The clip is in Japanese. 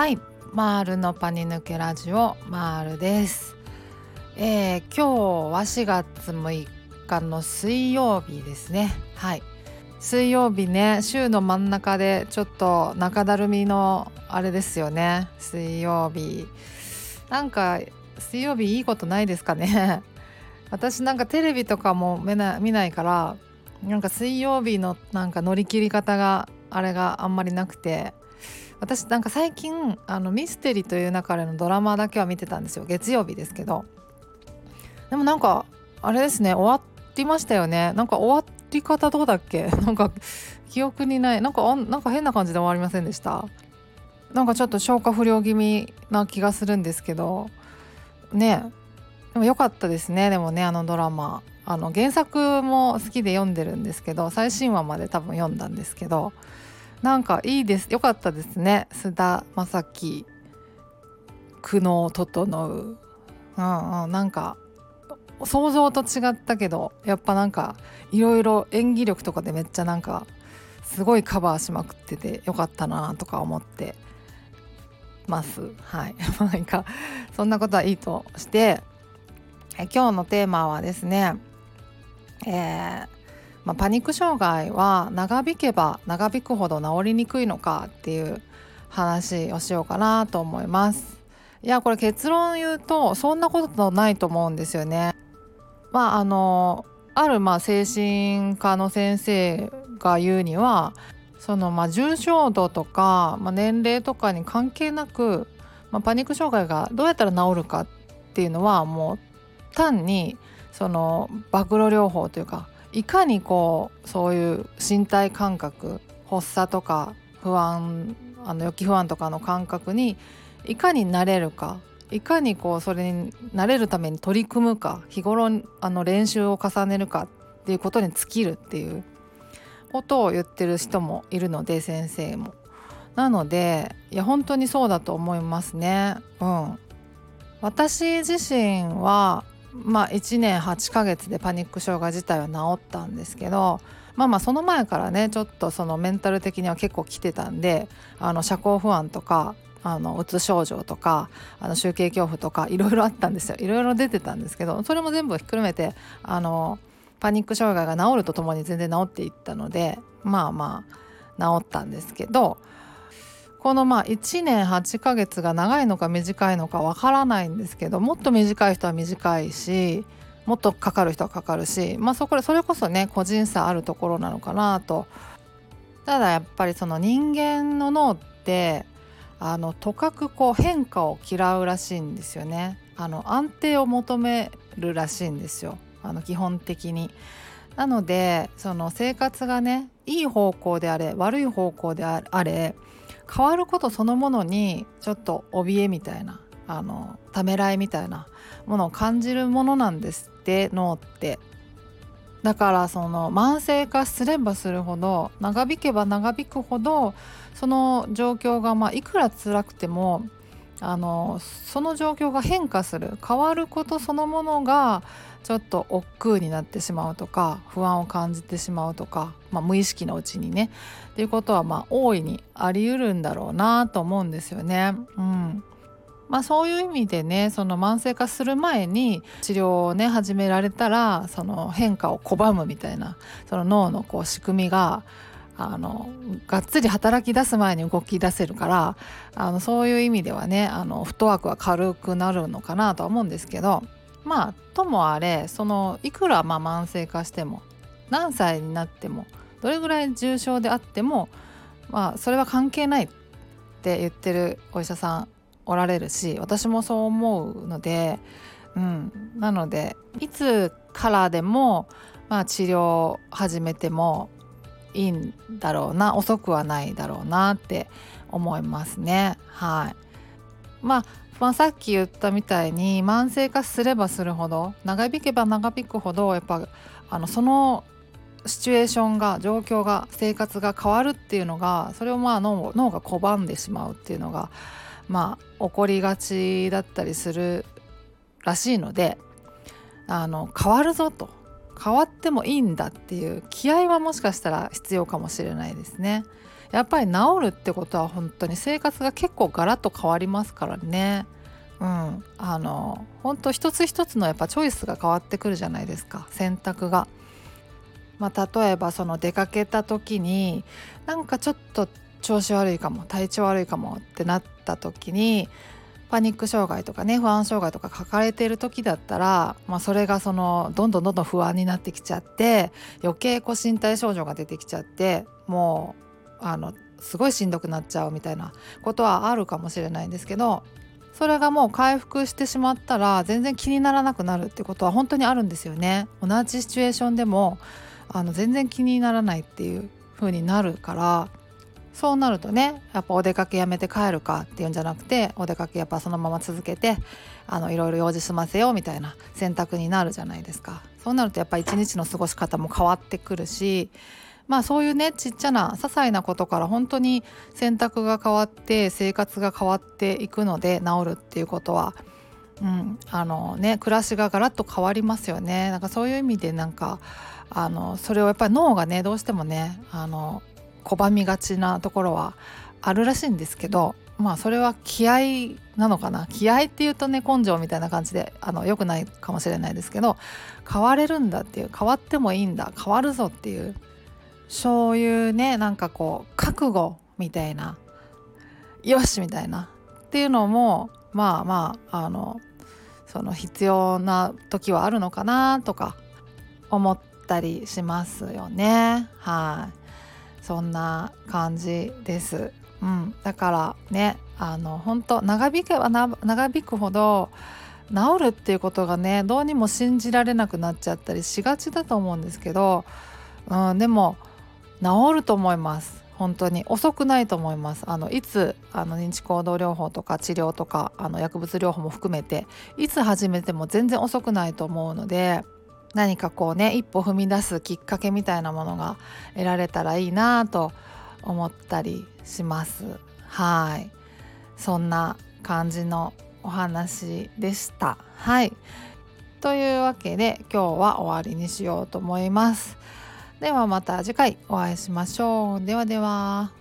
はい。マールのパニ抜けラジオマールです。えー、今日は4月6日の水曜日ですね。はい。水曜日ね週の真ん中でちょっと中だるみのあれですよね。水曜日。なんか水曜日いいことないですかね。私なんかテレビとかも見な見ないからなんか水曜日のなんか乗り切り方があれがあんまりなくて。私なんか最近あのミステリーという中でのドラマだけは見てたんですよ。月曜日ですけど。でもなんかあれですね終わりましたよね。なんか終わり方どうだっけ？なんか記憶にない。なんかなんか変な感じで終わりませんでした。なんかちょっと消化不良気味な気がするんですけど。ね。でも良かったですね。でもねあのドラマ。あの原作も好きで読んでるんですけど最新話まで多分読んだんですけど。なんかいいです。良かったですね。須田将暉苦悩整。ううんうん。なんか想像と違ったけどやっぱなんかいろいろ演技力とかでめっちゃなんかすごいカバーしまくっててよかったなとか思ってます。はい。なんかそんなことはいいとして今日のテーマはですねえーまあ、パニック障害は長引けば長引くほど治りにくいのかっていう話をしようかなと思います。いやこれ結論言うとそんなことないと思うんですよね。まああのあるまあ精神科の先生が言うにはそのまあ重症度とか、まあ、年齢とかに関係なく、まあ、パニック障害がどうやったら治るかっていうのはもう単にその暴露療法というかいかにこうそういう身体感覚発作とか不安あの予期不安とかの感覚にいかになれるかいかにこうそれになれるために取り組むか日頃あの練習を重ねるかっていうことに尽きるっていうことを言ってる人もいるので先生も。なのでいや本当にそうだと思いますね。うん、私自身はまあ1年8ヶ月でパニック障害自体は治ったんですけどまあまあその前からねちょっとそのメンタル的には結構来てたんであの社交不安とかあのうつ症状とかあの集計恐怖とかいろいろあったんですよ。いろいろ出てたんですけどそれも全部ひっくるめてあのパニック障害が治るとともに全然治っていったのでまあまあ治ったんですけどこのまあ1年8ヶ月が長いのか短いのかわからないんですけどもっと短い人は短いしもっとかかる人はかかるしまあそこそれこそね個人差あるところなのかなと。ただやっぱりその人間の脳ってあのとかくこう変化を嫌うらしいんですよね。あの安定を求めるらしいんですよ。あの基本的に。なのでその生活がねいい方向であれ悪い方向であれ変わることそのものにちょっと怯えみたいなあのためらいみたいなものを感じるものなんですって脳って。だからその慢性化すればするほど長引けば長引くほどその状況がまあいくら辛くてもあのその状況が変化する変わることそのものがちょっと億劫になってしまうとか不安を感じてしまうとか、まあ、無意識のうちにねっていうことはまあ大いにあり得るんだろうなと思うんですよね。うんまあ、そういう意味でねその慢性化する前に治療をね始められたらその変化を拒むみたいなその脳のこう仕組みがあのがっつり働き出す前に動き出せるからあのそういう意味ではねあのフットワークは軽くなるのかなとは思うんですけどまあともあれそのいくらまあ慢性化しても何歳になってもどれぐらい重症であってもまあそれは関係ないって言ってるお医者さんおられるし私もそう思うので、うん、なのでいつからでも、まあ、治療を始めてもいいんだろうな遅くはないだろうなって思いますね。はいまあまあ、さっき言ったみたいに慢性化すればするほど長引けば長引くほどやっぱあのそのシチュエーションが状況が生活が変わるっていうのがそれをまあ脳脳が拒んでしまうっていうのがまあ起こりがちだったりするらしいのであの変わるぞと変わってもいいんだっていう気合はもしかしたら必要かもしれないですね。やっぱり治るってことは本当に生活が結構ガラッと変わりますからね。うん、あの本当一つ一つのやっぱチョイスが変わってくるじゃないですか選択が。まあ、例えばその出かけた時になんかちょっと調子悪いかも体調悪いかもってなった時にパニック障害とかね不安障害とか抱えてる時だったら、まあ、それがそのどんどんどんどん不安になってきちゃって余計こう身体症状が出てきちゃってもうあのすごいしんどくなっちゃうみたいなことはあるかもしれないんですけどそれがもう回復してしまったら全然気にならなくなるってことは本当にあるんですよね。同じシチュエーションでもあの全然気にならないっていう風になるからそうなるとねやっぱお出かけやめて帰るかっていうんじゃなくてお出かけやっぱそのまま続けてあのいろいろ用事済ませようみたいな選択になるじゃないですか。そうなるとやっぱ一日の過ごし方も変わってくるしまあそういうねちっちゃな些細なことから本当に選択が変わって生活が変わっていくので治るっていうことは、うんあのね、暮らしがガラッと変わりますよね。なんかそういう意味でなんかあのそれをやっぱり脳がねどうしてもねあの拒みがちなところはあるらしいんですけどまあそれは気合なのかな？気合っていうとね根性みたいな感じであの良くないかもしれないですけど変われるんだっていう変わってもいいんだ変わるぞっていうそういうねなんかこう覚悟みたいなよしみたいなっていうのもまあまああのその必要な時はあるのかなとか思ったりしますよね。はい。そんな感じです。うん、だからねあの本当長引けば長引くほど治るっていうことがねどうにも信じられなくなっちゃったりしがちだと思うんですけど、うん、でも治ると思います。本当に。遅くないと思います。あのいつあの認知行動療法とか治療とかあの薬物療法も含めていつ始めても全然遅くないと思うので何かこうね一歩踏み出すきっかけみたいなものが得られたらいいなと思ったりしますはいそんな感じのお話でしたはいというわけで今日は終わりにしようと思います。ではまた次回お会いしましょう。ではでは。